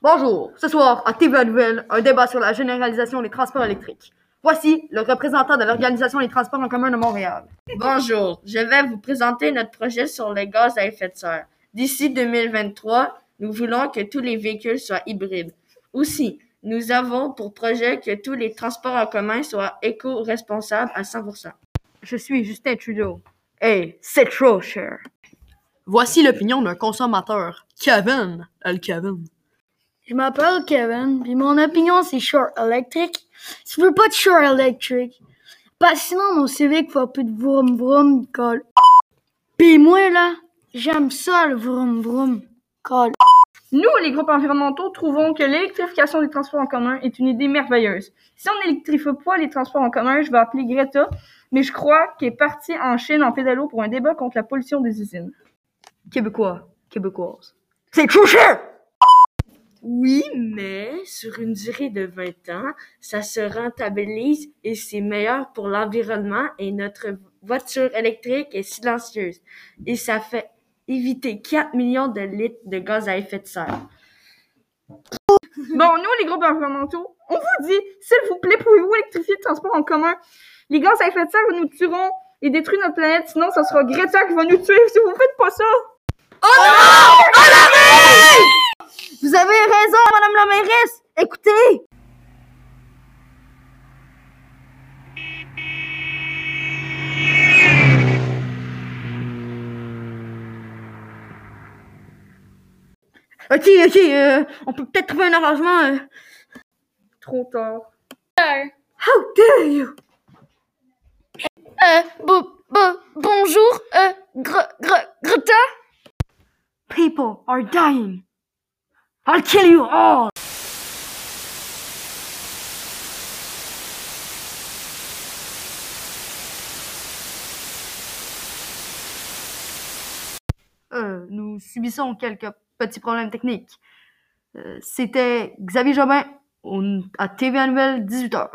Bonjour, ce soir à TVA Nouvelle, un débat sur la généralisation des transports électriques. Voici le représentant de l'Organisation des transports en commun de Montréal. Bonjour, je vais vous présenter notre projet sur les gaz à effet de serre. D'ici 2023, nous voulons que tous les véhicules soient hybrides. Aussi, nous avons pour projet que tous les transports en commun soient éco-responsables à 100%. Je suis Justin Trudeau. Hey, c'est trop cher. Voici l'opinion d'un consommateur. Kevin. Le Kevin. Je m'appelle Kevin, puis mon opinion c'est short électrique. Si tu veux pas de short électrique, parce que sinon mon Civic fait plus de vroom vroom, colle. Pis moi là, j'aime ça le vroom vroom, colle. Nous, les groupes environnementaux, trouvons que l'électrification des transports en commun est une idée merveilleuse. Si on n'électrifie pas les transports en commun, je vais appeler Greta, mais je crois qu'elle est partie en Chine en pédalo pour un débat contre la pollution des usines. Québécois, québécoise. C'est trop cher! Oui, mais sur une durée de 20 ans, ça se rentabilise et c'est meilleur pour l'environnement et notre voiture électrique est silencieuse. Et ça fait éviter 4 millions de litres de gaz à effet de serre. Bon, nous, les groupes environnementaux, on vous dit, s'il vous plaît, pouvez-vous électrifier le transport en commun? Les gaz à effet de serre nous tueront et détruire notre planète, sinon ça sera Greta qui va nous tuer si vous faites pas ça! Vous Écoutez! Ok, ok, euh, on peut peut-être trouver un arrangement. euh. Trop tard. How dare you! Euh, bo- bo- bonjour, euh, Gre- Gre- Greta? People are dying. I'll kill you all! Euh, nous subissons quelques petits problèmes techniques. Euh, C'était Xavier Jobin à TVA Nouvelle 18h.